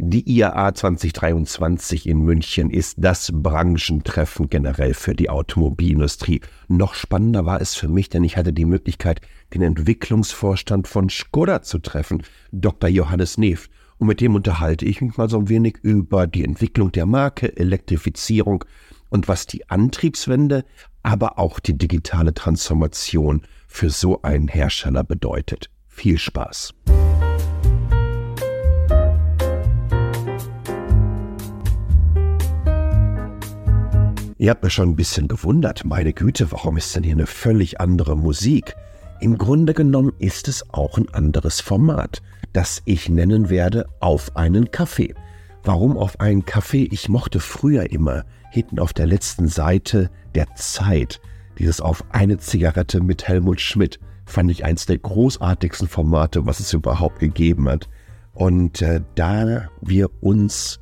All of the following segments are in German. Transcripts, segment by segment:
Die IAA 2023 in München ist das Branchentreffen generell für die Automobilindustrie. Noch spannender war es für mich, denn ich hatte die Möglichkeit, den Entwicklungsvorstand von Skoda zu treffen, Dr. Johannes Neff. Und mit dem unterhalte ich mich mal so ein wenig über die Entwicklung der Marke, Elektrifizierung und was die Antriebswende, aber auch die digitale Transformation für so einen Hersteller bedeutet. Viel Spaß! Ihr habt mir schon ein bisschen gewundert, meine Güte, warum ist denn hier eine völlig andere Musik? Im Grunde genommen ist es auch ein anderes Format, das ich nennen werde auf einen Kaffee. Warum auf einen Kaffee? Ich mochte früher immer hinten auf der letzten Seite der Zeit dieses auf eine Zigarette mit Helmut Schmidt fand ich eins der großartigsten Formate, was es überhaupt gegeben hat. Und äh, da wir uns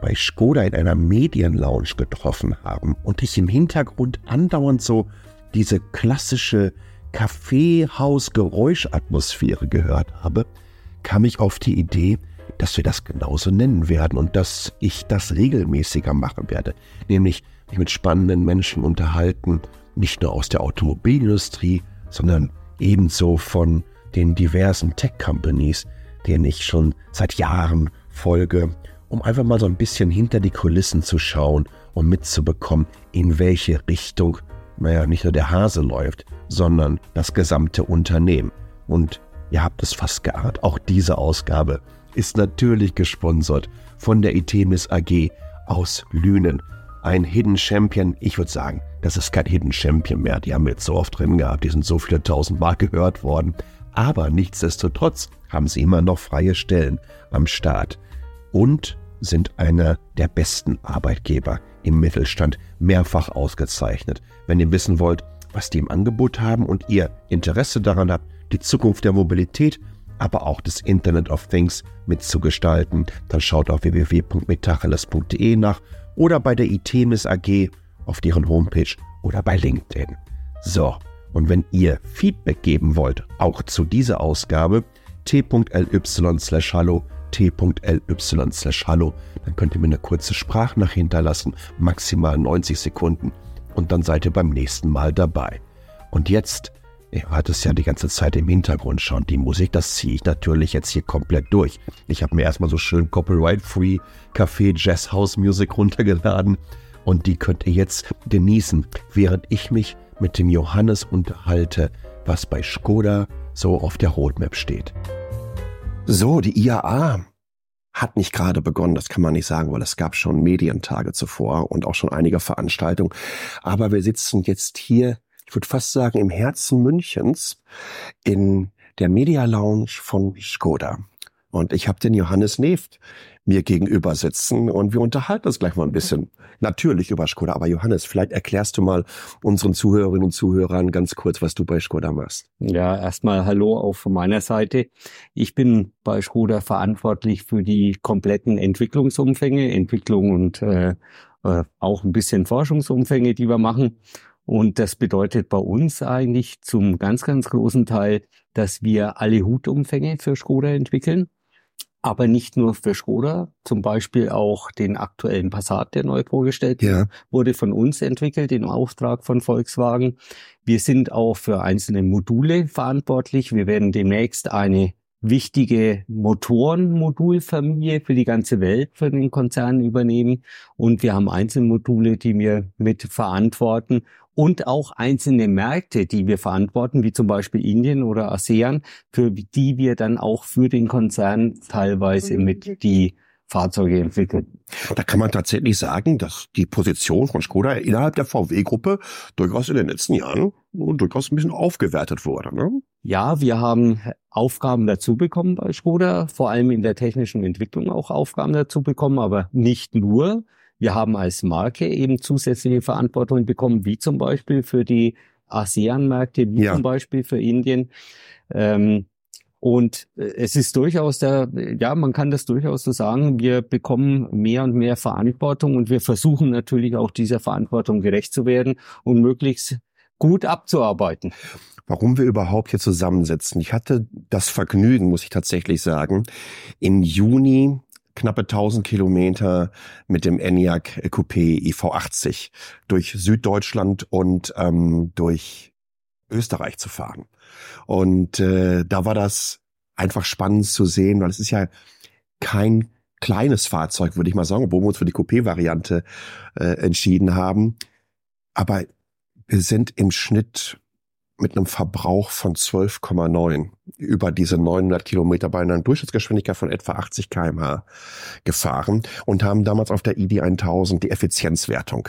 bei Skoda in einer Medienlounge getroffen haben und ich im Hintergrund andauernd so diese klassische Kaffeehaus-Geräuschatmosphäre gehört habe, kam ich auf die Idee, dass wir das genauso nennen werden und dass ich das regelmäßiger machen werde, nämlich mich mit spannenden Menschen unterhalten, nicht nur aus der Automobilindustrie, sondern ebenso von den diversen Tech-Companies, denen ich schon seit Jahren folge um einfach mal so ein bisschen hinter die Kulissen zu schauen und mitzubekommen, in welche Richtung, naja, nicht nur der Hase läuft, sondern das gesamte Unternehmen. Und ihr habt es fast geahnt, auch diese Ausgabe ist natürlich gesponsert von der Itemis AG aus Lünen. Ein Hidden Champion, ich würde sagen, das ist kein Hidden Champion mehr. Die haben wir jetzt so oft drin gehabt, die sind so viele tausendmal gehört worden. Aber nichtsdestotrotz haben sie immer noch freie Stellen am Start. Und sind einer der besten Arbeitgeber im Mittelstand, mehrfach ausgezeichnet. Wenn ihr wissen wollt, was die im Angebot haben und ihr Interesse daran habt, die Zukunft der Mobilität, aber auch des Internet of Things mitzugestalten, dann schaut auf www.metacheles.de nach oder bei der ITMIS AG auf deren Homepage oder bei LinkedIn. So, und wenn ihr Feedback geben wollt, auch zu dieser Ausgabe, t.ly slash hallo t.ly slash hallo. Dann könnt ihr mir eine kurze Sprachnachricht hinterlassen, maximal 90 Sekunden und dann seid ihr beim nächsten Mal dabei. Und jetzt, ihr hört es ja die ganze Zeit im Hintergrund schon, die Musik, das ziehe ich natürlich jetzt hier komplett durch. Ich habe mir erstmal so schön Copyright-Free Café Jazz House Music runtergeladen und die könnt ihr jetzt genießen, während ich mich mit dem Johannes unterhalte, was bei Skoda so auf der Roadmap steht. So, die IAA hat nicht gerade begonnen, das kann man nicht sagen, weil es gab schon Medientage zuvor und auch schon einige Veranstaltungen. Aber wir sitzen jetzt hier, ich würde fast sagen, im Herzen Münchens in der Media Lounge von Skoda. Und ich habe den Johannes Neft mir gegenüber sitzen und wir unterhalten uns gleich mal ein bisschen. Natürlich über Skoda, aber Johannes, vielleicht erklärst du mal unseren Zuhörerinnen und Zuhörern ganz kurz, was du bei Skoda machst. Ja, erstmal Hallo auch von meiner Seite. Ich bin bei Skoda verantwortlich für die kompletten Entwicklungsumfänge, Entwicklung und äh, äh, auch ein bisschen Forschungsumfänge, die wir machen. Und das bedeutet bei uns eigentlich zum ganz, ganz großen Teil, dass wir alle Hutumfänge für Skoda entwickeln aber nicht nur für Skoda, zum Beispiel auch den aktuellen Passat, der neu vorgestellt ja. wurde, von uns entwickelt im Auftrag von Volkswagen. Wir sind auch für einzelne Module verantwortlich. Wir werden demnächst eine wichtige Motorenmodulfamilie für die ganze Welt für den Konzern übernehmen. Und wir haben Einzelmodule, die wir mit verantworten und auch einzelne Märkte, die wir verantworten, wie zum Beispiel Indien oder ASEAN, für die wir dann auch für den Konzern teilweise mit die Fahrzeuge entwickeln. Da kann man tatsächlich sagen, dass die Position von Skoda innerhalb der VW-Gruppe durchaus in den letzten Jahren durchaus ein bisschen aufgewertet wurde. Ne? Ja, wir haben Aufgaben dazu bekommen bei Skoda, vor allem in der technischen Entwicklung auch Aufgaben dazu bekommen, aber nicht nur. Wir haben als Marke eben zusätzliche Verantwortung bekommen, wie zum Beispiel für die ASEAN-Märkte, wie ja. zum Beispiel für Indien. Ähm, und äh, es ist durchaus der, ja, man kann das durchaus so sagen, wir bekommen mehr und mehr Verantwortung und wir versuchen natürlich auch dieser Verantwortung gerecht zu werden und möglichst gut abzuarbeiten. Warum wir überhaupt hier zusammensitzen. Ich hatte das Vergnügen, muss ich tatsächlich sagen, im Juni knappe 1000 Kilometer mit dem ENIAC Coupé EV80 durch Süddeutschland und ähm, durch Österreich zu fahren. Und äh, da war das einfach spannend zu sehen, weil es ist ja kein kleines Fahrzeug, würde ich mal sagen, obwohl wir uns für die Coupé-Variante äh, entschieden haben. Aber wir sind im Schnitt mit einem Verbrauch von 12,9 über diese 900 Kilometer bei einer Durchschnittsgeschwindigkeit von etwa 80 kmh gefahren und haben damals auf der ID 1000 die Effizienzwertung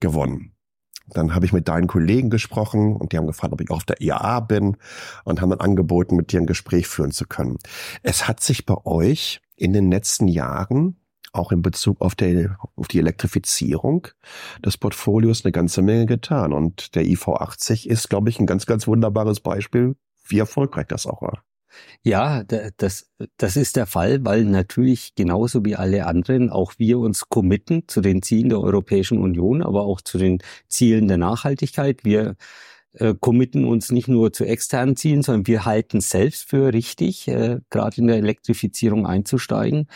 gewonnen. Dann habe ich mit deinen Kollegen gesprochen und die haben gefragt, ob ich auch auf der IAA bin und haben dann angeboten, mit dir ein Gespräch führen zu können. Es hat sich bei euch in den letzten Jahren auch in Bezug auf, der, auf die Elektrifizierung des Portfolios eine ganze Menge getan. Und der IV80 ist, glaube ich, ein ganz, ganz wunderbares Beispiel, wie erfolgreich das auch war. Ja, das, das ist der Fall, weil natürlich genauso wie alle anderen auch wir uns committen zu den Zielen der Europäischen Union, aber auch zu den Zielen der Nachhaltigkeit. Wir äh, committen uns nicht nur zu externen Zielen, sondern wir halten selbst für richtig, äh, gerade in der Elektrifizierung einzusteigen.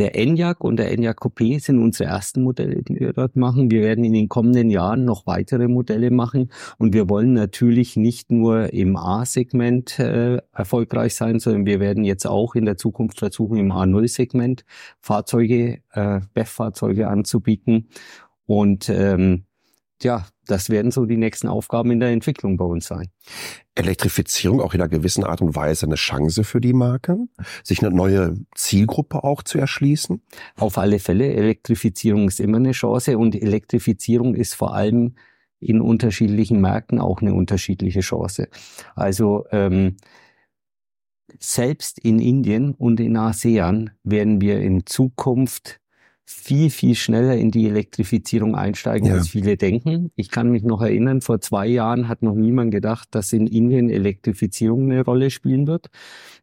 Der ENIAC und der ENIAC Coupé sind unsere ersten Modelle, die wir dort machen. Wir werden in den kommenden Jahren noch weitere Modelle machen und wir wollen natürlich nicht nur im A-Segment äh, erfolgreich sein, sondern wir werden jetzt auch in der Zukunft versuchen, im A0-Segment Fahrzeuge, äh, BEF-Fahrzeuge anzubieten. Und ähm, ja, das werden so die nächsten Aufgaben in der Entwicklung bei uns sein. Elektrifizierung auch in einer gewissen Art und Weise eine Chance für die Marke, sich eine neue Zielgruppe auch zu erschließen? Auf alle Fälle. Elektrifizierung ist immer eine Chance und Elektrifizierung ist vor allem in unterschiedlichen Märkten auch eine unterschiedliche Chance. Also ähm, selbst in Indien und in ASEAN werden wir in Zukunft viel, viel schneller in die Elektrifizierung einsteigen, ja. als viele denken. Ich kann mich noch erinnern, vor zwei Jahren hat noch niemand gedacht, dass in Indien Elektrifizierung eine Rolle spielen wird.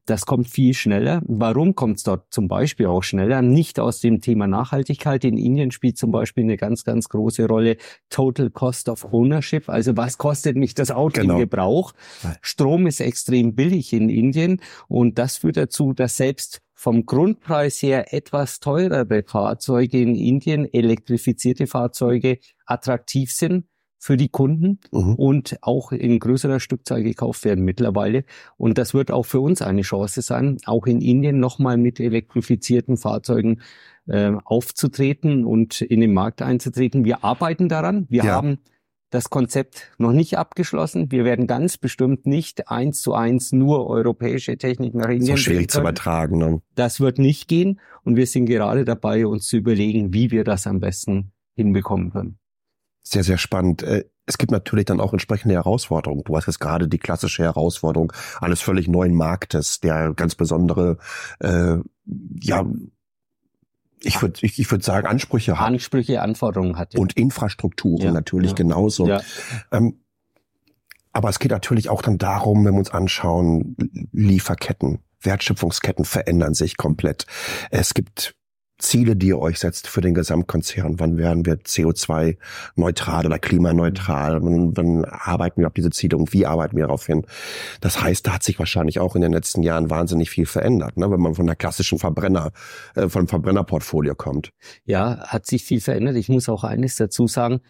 Das kommt viel schneller. Warum kommt es dort zum Beispiel auch schneller? Nicht aus dem Thema Nachhaltigkeit. In Indien spielt zum Beispiel eine ganz, ganz große Rolle Total Cost of Ownership. Also was kostet mich das Auto genau. im Gebrauch? Strom ist extrem billig in Indien und das führt dazu, dass selbst vom Grundpreis her etwas teurere Fahrzeuge in Indien, elektrifizierte Fahrzeuge, attraktiv sind für die Kunden mhm. und auch in größerer Stückzahl gekauft werden mittlerweile. Und das wird auch für uns eine Chance sein, auch in Indien nochmal mit elektrifizierten Fahrzeugen äh, aufzutreten und in den Markt einzutreten. Wir arbeiten daran. Wir ja. haben das Konzept noch nicht abgeschlossen. Wir werden ganz bestimmt nicht eins zu eins nur europäische Technik nach Indien. So schwierig zu übertragen. Ne? Das wird nicht gehen. Und wir sind gerade dabei, uns zu überlegen, wie wir das am besten hinbekommen können. Sehr, sehr spannend. Äh, es gibt natürlich dann auch entsprechende Herausforderungen. Du hast jetzt gerade die klassische Herausforderung eines völlig neuen Marktes, der ganz besondere äh, ja, ich würde ich, ich würd sagen, Ansprüche hat. Ansprüche, Anforderungen hat. Ja. Und Infrastrukturen ja, natürlich ja. genauso. Ja. Ähm, aber es geht natürlich auch dann darum, wenn wir uns anschauen, Lieferketten, Wertschöpfungsketten verändern sich komplett. Es gibt Ziele, die ihr euch setzt für den Gesamtkonzern? Wann werden wir CO2-neutral oder klimaneutral? Wann, wann arbeiten wir auf diese Ziele und wie arbeiten wir darauf hin? Das heißt, da hat sich wahrscheinlich auch in den letzten Jahren wahnsinnig viel verändert, ne? wenn man von der klassischen Verbrenner, äh, vom Verbrennerportfolio kommt. Ja, hat sich viel verändert. Ich muss auch eines dazu sagen.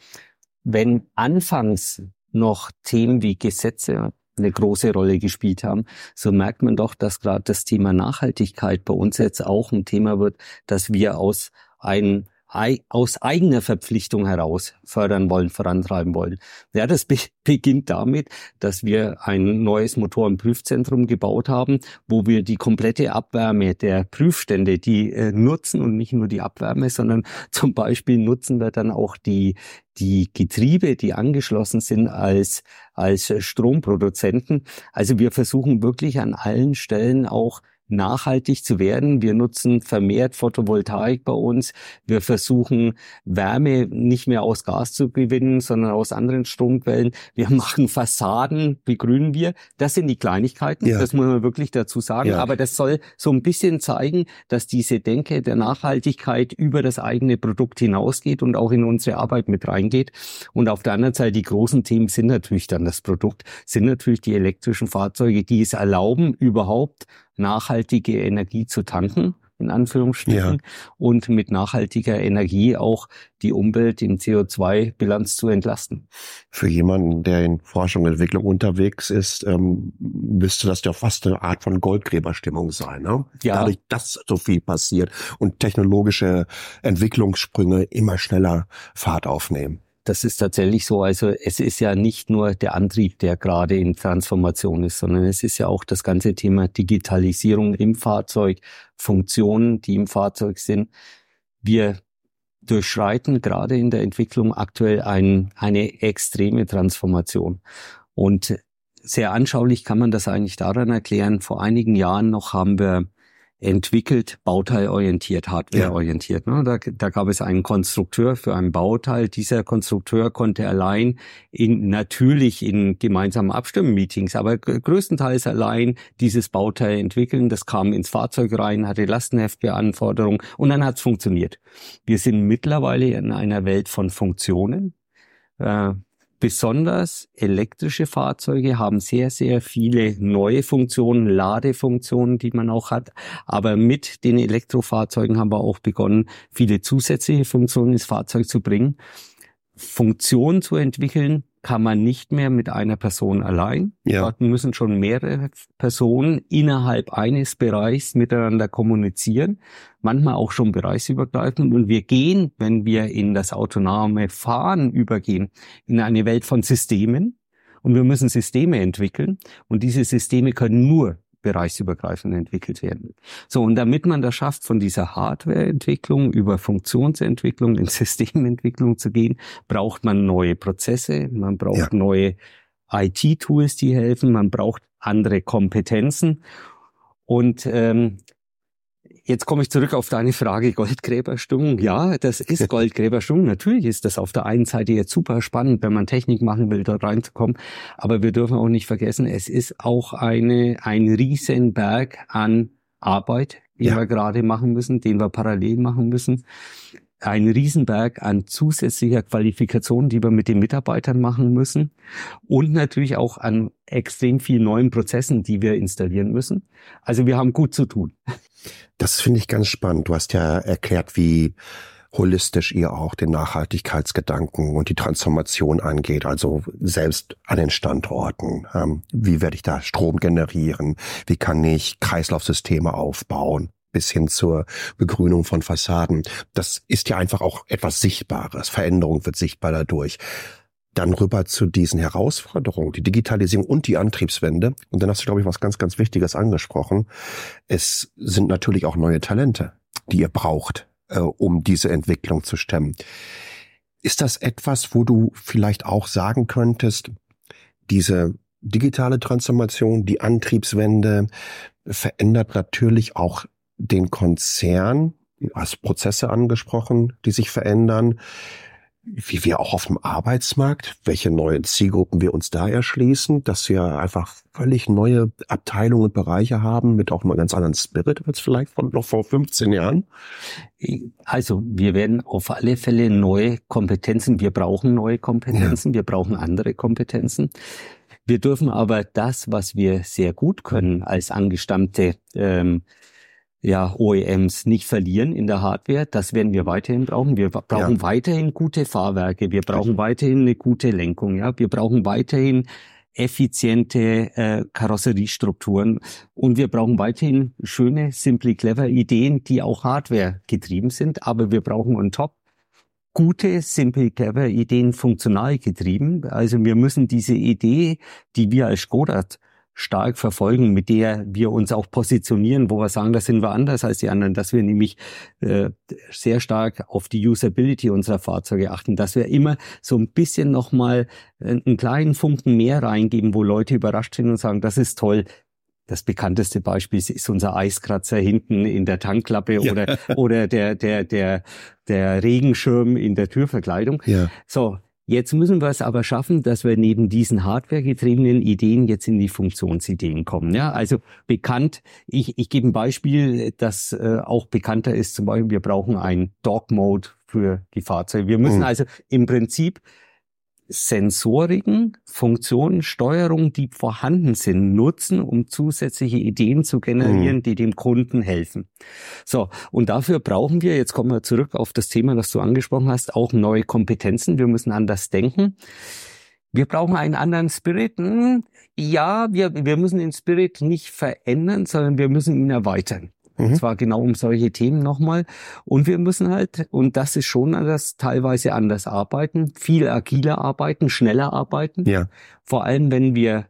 Wenn anfangs noch Themen wie Gesetze eine große Rolle gespielt haben, so merkt man doch, dass gerade das Thema Nachhaltigkeit bei uns jetzt auch ein Thema wird, dass wir aus einem aus eigener Verpflichtung heraus fördern wollen, vorantreiben wollen. Ja, das be beginnt damit, dass wir ein neues Motorenprüfzentrum gebaut haben, wo wir die komplette Abwärme der Prüfstände, die äh, nutzen und nicht nur die Abwärme, sondern zum Beispiel nutzen wir dann auch die die Getriebe, die angeschlossen sind als, als Stromproduzenten. Also wir versuchen wirklich an allen Stellen auch nachhaltig zu werden. Wir nutzen vermehrt Photovoltaik bei uns. Wir versuchen Wärme nicht mehr aus Gas zu gewinnen, sondern aus anderen Stromquellen. Wir machen Fassaden, begrünen wir. Das sind die Kleinigkeiten, ja. das muss man wirklich dazu sagen. Ja. Aber das soll so ein bisschen zeigen, dass diese Denke der Nachhaltigkeit über das eigene Produkt hinausgeht und auch in unsere Arbeit mit reingeht. Und auf der anderen Seite die großen Themen sind natürlich dann das Produkt, sind natürlich die elektrischen Fahrzeuge, die es erlauben, überhaupt nachhaltige Energie zu tanken. in Anführungsstrichen, ja. und mit nachhaltiger Energie auch die Umwelt in CO2-Bilanz zu entlasten. Für jemanden, der in Forschung und Entwicklung unterwegs ist, ähm, müsste das ja fast eine Art von Goldgräberstimmung sein. Ne? Ja. Dadurch, dass so viel passiert und technologische Entwicklungssprünge immer schneller Fahrt aufnehmen. Das ist tatsächlich so. Also es ist ja nicht nur der Antrieb, der gerade in Transformation ist, sondern es ist ja auch das ganze Thema Digitalisierung im Fahrzeug, Funktionen, die im Fahrzeug sind. Wir durchschreiten gerade in der Entwicklung aktuell ein, eine extreme Transformation. Und sehr anschaulich kann man das eigentlich daran erklären. Vor einigen Jahren noch haben wir entwickelt, bauteilorientiert, hardwareorientiert. Ja. Ne? Da, da gab es einen Konstrukteur für ein Bauteil. Dieser Konstrukteur konnte allein in natürlich in gemeinsamen Abstimmmeetings, aber größtenteils allein dieses Bauteil entwickeln. Das kam ins Fahrzeug rein, hatte Lastenheftbeanforderungen und dann hat es funktioniert. Wir sind mittlerweile in einer Welt von Funktionen. Äh, Besonders elektrische Fahrzeuge haben sehr, sehr viele neue Funktionen, Ladefunktionen, die man auch hat. Aber mit den Elektrofahrzeugen haben wir auch begonnen, viele zusätzliche Funktionen ins Fahrzeug zu bringen. Funktionen zu entwickeln, kann man nicht mehr mit einer Person allein. Ja. Dort müssen schon mehrere Personen innerhalb eines Bereichs miteinander kommunizieren, manchmal auch schon bereichsübergreifend. Und wir gehen, wenn wir in das autonome Fahren übergehen, in eine Welt von Systemen. Und wir müssen Systeme entwickeln. Und diese Systeme können nur bereichsübergreifend entwickelt werden. So, und damit man das schafft, von dieser Hardwareentwicklung über Funktionsentwicklung in Systementwicklung zu gehen, braucht man neue Prozesse, man braucht ja. neue IT-Tools, die helfen, man braucht andere Kompetenzen. Und ähm, Jetzt komme ich zurück auf deine Frage Goldgräberstimmung. Ja, das ist Goldgräberstimmung. Natürlich ist das auf der einen Seite jetzt super spannend, wenn man Technik machen will, dort reinzukommen. Aber wir dürfen auch nicht vergessen, es ist auch eine, ein Riesenberg an Arbeit, den ja. wir gerade machen müssen, den wir parallel machen müssen ein Riesenberg an zusätzlicher Qualifikation, die wir mit den Mitarbeitern machen müssen und natürlich auch an extrem vielen neuen Prozessen, die wir installieren müssen. Also wir haben gut zu tun. Das finde ich ganz spannend. Du hast ja erklärt, wie holistisch ihr auch den Nachhaltigkeitsgedanken und die Transformation angeht, also selbst an den Standorten. Ähm, wie werde ich da Strom generieren? Wie kann ich Kreislaufsysteme aufbauen? Bis hin zur Begrünung von Fassaden. Das ist ja einfach auch etwas Sichtbares. Veränderung wird sichtbar dadurch. Dann rüber zu diesen Herausforderungen, die Digitalisierung und die Antriebswende. Und dann hast du, glaube ich, was ganz, ganz Wichtiges angesprochen. Es sind natürlich auch neue Talente, die ihr braucht, äh, um diese Entwicklung zu stemmen. Ist das etwas, wo du vielleicht auch sagen könntest, diese digitale Transformation, die Antriebswende verändert natürlich auch den Konzern, du hast Prozesse angesprochen, die sich verändern, wie wir auch auf dem Arbeitsmarkt, welche neuen Zielgruppen wir uns da erschließen, dass wir einfach völlig neue Abteilungen und Bereiche haben mit auch einem ganz anderen Spirit als vielleicht von noch vor 15 Jahren? Also wir werden auf alle Fälle neue Kompetenzen, wir brauchen neue Kompetenzen, ja. wir brauchen andere Kompetenzen. Wir dürfen aber das, was wir sehr gut können als angestammte ähm, ja, OEMs nicht verlieren in der Hardware. Das werden wir weiterhin brauchen. Wir brauchen ja. weiterhin gute Fahrwerke. Wir brauchen weiterhin eine gute Lenkung. Ja, wir brauchen weiterhin effiziente äh, Karosseriestrukturen und wir brauchen weiterhin schöne, simply clever Ideen, die auch Hardware getrieben sind. Aber wir brauchen on top gute, simple, clever Ideen funktional getrieben. Also wir müssen diese Idee, die wir als Skoda stark verfolgen, mit der wir uns auch positionieren, wo wir sagen, da sind wir anders als die anderen, dass wir nämlich äh, sehr stark auf die Usability unserer Fahrzeuge achten, dass wir immer so ein bisschen nochmal einen kleinen Funken mehr reingeben, wo Leute überrascht sind und sagen, das ist toll, das bekannteste Beispiel ist unser Eiskratzer hinten in der Tankklappe ja. oder, oder der, der, der, der Regenschirm in der Türverkleidung. Ja. So, Jetzt müssen wir es aber schaffen, dass wir neben diesen hardwaregetriebenen Ideen jetzt in die Funktionsideen kommen. Ja, also bekannt, ich, ich gebe ein Beispiel, das äh, auch bekannter ist. Zum Beispiel, wir brauchen ein Dog Mode für die Fahrzeuge. Wir müssen mhm. also im Prinzip Sensoriken, Funktionen, Steuerung, die vorhanden sind, nutzen, um zusätzliche Ideen zu generieren, mhm. die dem Kunden helfen. So, und dafür brauchen wir, jetzt kommen wir zurück auf das Thema, das du angesprochen hast, auch neue Kompetenzen. Wir müssen anders denken. Wir brauchen einen anderen Spirit. Hm, ja, wir, wir müssen den Spirit nicht verändern, sondern wir müssen ihn erweitern. Mhm. Und zwar genau um solche Themen nochmal. Und wir müssen halt, und das ist schon das teilweise anders arbeiten, viel agiler arbeiten, schneller arbeiten. Ja. Vor allem, wenn wir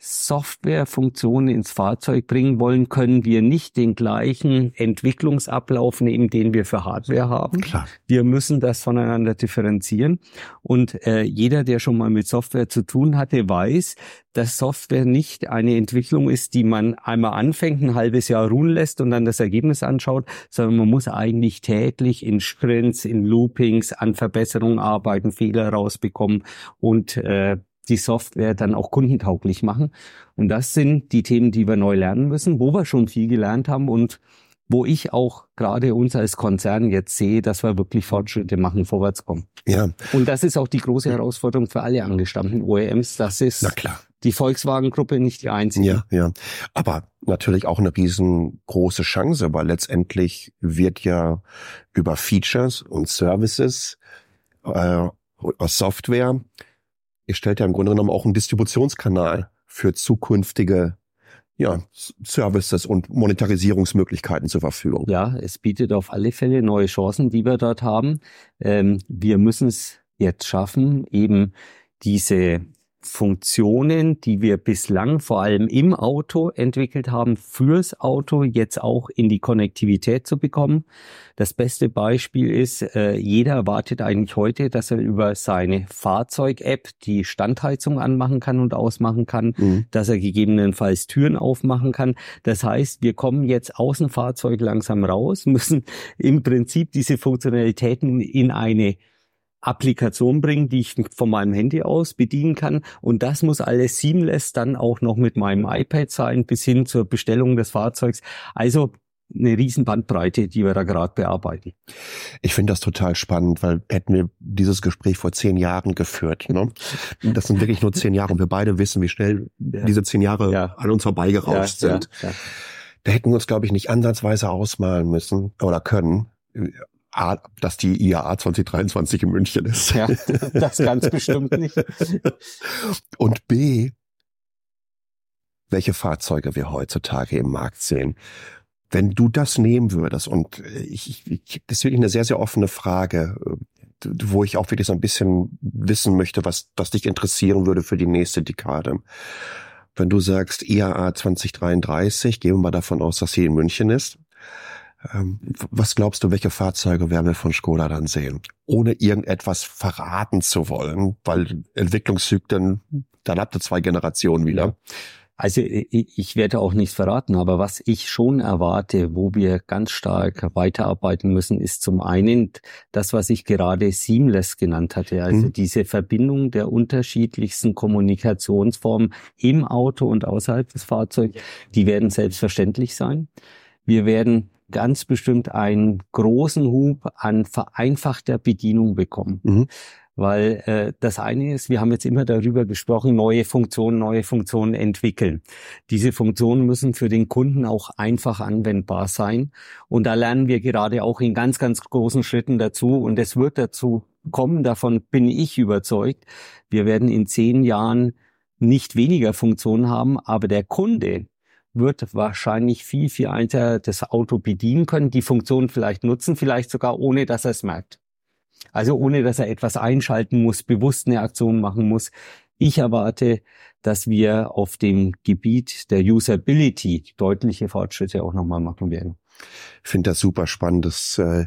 Softwarefunktionen ins Fahrzeug bringen wollen, können wir nicht den gleichen Entwicklungsablauf nehmen, den wir für Hardware haben. Klar. Wir müssen das voneinander differenzieren. Und äh, jeder, der schon mal mit Software zu tun hatte, weiß, dass Software nicht eine Entwicklung ist, die man einmal anfängt, ein halbes Jahr ruhen lässt und dann das Ergebnis anschaut, sondern man muss eigentlich täglich in Sprints, in Loopings an Verbesserungen arbeiten, Fehler rausbekommen und äh, die Software dann auch kundentauglich machen. Und das sind die Themen, die wir neu lernen müssen, wo wir schon viel gelernt haben und wo ich auch gerade uns als Konzern jetzt sehe, dass wir wirklich Fortschritte machen, vorwärts kommen. Ja. Und das ist auch die große Herausforderung für alle angestammten OEMs. Das ist Na klar. die Volkswagen-Gruppe nicht die einzige. Ja, ja. Aber natürlich auch eine riesengroße Chance, weil letztendlich wird ja über Features und Services äh, Software ihr stellt ja im Grunde genommen auch einen Distributionskanal für zukünftige ja, Services und Monetarisierungsmöglichkeiten zur Verfügung. Ja, es bietet auf alle Fälle neue Chancen, die wir dort haben. Ähm, wir müssen es jetzt schaffen, eben diese Funktionen, die wir bislang vor allem im Auto entwickelt haben, fürs Auto jetzt auch in die Konnektivität zu bekommen. Das beste Beispiel ist, äh, jeder erwartet eigentlich heute, dass er über seine Fahrzeug-App die Standheizung anmachen kann und ausmachen kann, mhm. dass er gegebenenfalls Türen aufmachen kann. Das heißt, wir kommen jetzt aus dem Fahrzeug langsam raus, müssen im Prinzip diese Funktionalitäten in eine Applikation bringen, die ich von meinem Handy aus bedienen kann. Und das muss alles seamless dann auch noch mit meinem iPad sein, bis hin zur Bestellung des Fahrzeugs. Also eine riesen Bandbreite, die wir da gerade bearbeiten. Ich finde das total spannend, weil hätten wir dieses Gespräch vor zehn Jahren geführt. Ne? Das sind wirklich nur zehn Jahre und wir beide wissen, wie schnell ja. diese zehn Jahre ja. an uns vorbeigerauscht ja, sind. Da hätten wir uns, glaube ich, nicht ansatzweise ausmalen müssen oder können, dass die IAA 2023 in München ist. Ja, das ganz bestimmt nicht. Und B, welche Fahrzeuge wir heutzutage im Markt sehen. Wenn du das nehmen würdest, und ich, ich, das ist wirklich eine sehr, sehr offene Frage, wo ich auch wirklich so ein bisschen wissen möchte, was, was dich interessieren würde für die nächste Dekade. Wenn du sagst IAA 2033, gehen wir mal davon aus, dass sie in München ist, was glaubst du, welche Fahrzeuge werden wir von Skoda dann sehen? Ohne irgendetwas verraten zu wollen, weil Entwicklungszyklen, dann habt ihr zwei Generationen wieder. Also ich werde auch nichts verraten, aber was ich schon erwarte, wo wir ganz stark weiterarbeiten müssen, ist zum einen das, was ich gerade Seamless genannt hatte, also mhm. diese Verbindung der unterschiedlichsten Kommunikationsformen im Auto und außerhalb des Fahrzeugs, die werden selbstverständlich sein. Wir werden ganz bestimmt einen großen Hub an vereinfachter Bedienung bekommen. Mhm. Weil äh, das eine ist, wir haben jetzt immer darüber gesprochen, neue Funktionen, neue Funktionen entwickeln. Diese Funktionen müssen für den Kunden auch einfach anwendbar sein. Und da lernen wir gerade auch in ganz, ganz großen Schritten dazu. Und es wird dazu kommen, davon bin ich überzeugt. Wir werden in zehn Jahren nicht weniger Funktionen haben, aber der Kunde, wird wahrscheinlich viel, viel einfacher das Auto bedienen können, die Funktion vielleicht nutzen, vielleicht sogar ohne, dass er es merkt. Also ohne, dass er etwas einschalten muss, bewusst eine Aktion machen muss. Ich erwarte, dass wir auf dem Gebiet der Usability deutliche Fortschritte auch nochmal machen werden. Ich finde das super spannend. Das äh,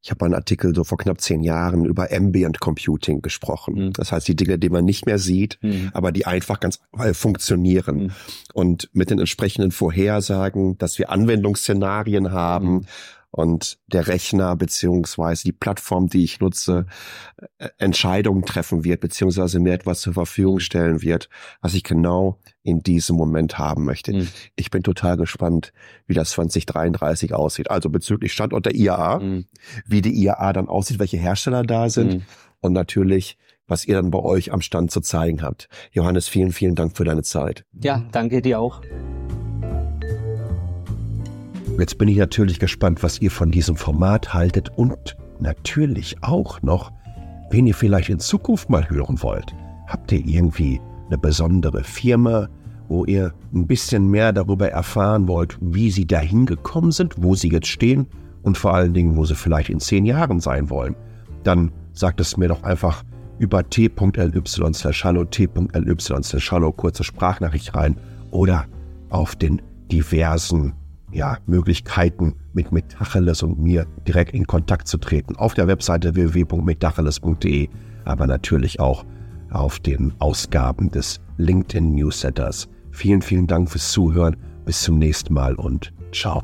ich habe einen Artikel so vor knapp zehn Jahren über Ambient Computing gesprochen. Mhm. Das heißt, die Dinge, die man nicht mehr sieht, mhm. aber die einfach ganz äh, funktionieren. Mhm. Und mit den entsprechenden Vorhersagen, dass wir Anwendungsszenarien haben, mhm und der Rechner beziehungsweise die Plattform, die ich nutze, äh, Entscheidungen treffen wird, beziehungsweise mir etwas zur Verfügung stellen wird, was ich genau in diesem Moment haben möchte. Mhm. Ich bin total gespannt, wie das 2033 aussieht. Also bezüglich Standort der IAA, mhm. wie die IAA dann aussieht, welche Hersteller da sind mhm. und natürlich was ihr dann bei euch am Stand zu zeigen habt. Johannes, vielen, vielen Dank für deine Zeit. Ja, danke dir auch. Jetzt bin ich natürlich gespannt, was ihr von diesem Format haltet und natürlich auch noch, wen ihr vielleicht in Zukunft mal hören wollt. Habt ihr irgendwie eine besondere Firma, wo ihr ein bisschen mehr darüber erfahren wollt, wie sie dahin gekommen sind, wo sie jetzt stehen und vor allen Dingen, wo sie vielleicht in zehn Jahren sein wollen, dann sagt es mir doch einfach über t.ly slash hallo, t.ly slash hallo, kurze Sprachnachricht rein oder auf den diversen ja, Möglichkeiten, mit Metacheles und mir direkt in Kontakt zu treten. Auf der Webseite www.metacheles.de, aber natürlich auch auf den Ausgaben des LinkedIn Newsletters. Vielen, vielen Dank fürs Zuhören. Bis zum nächsten Mal und ciao.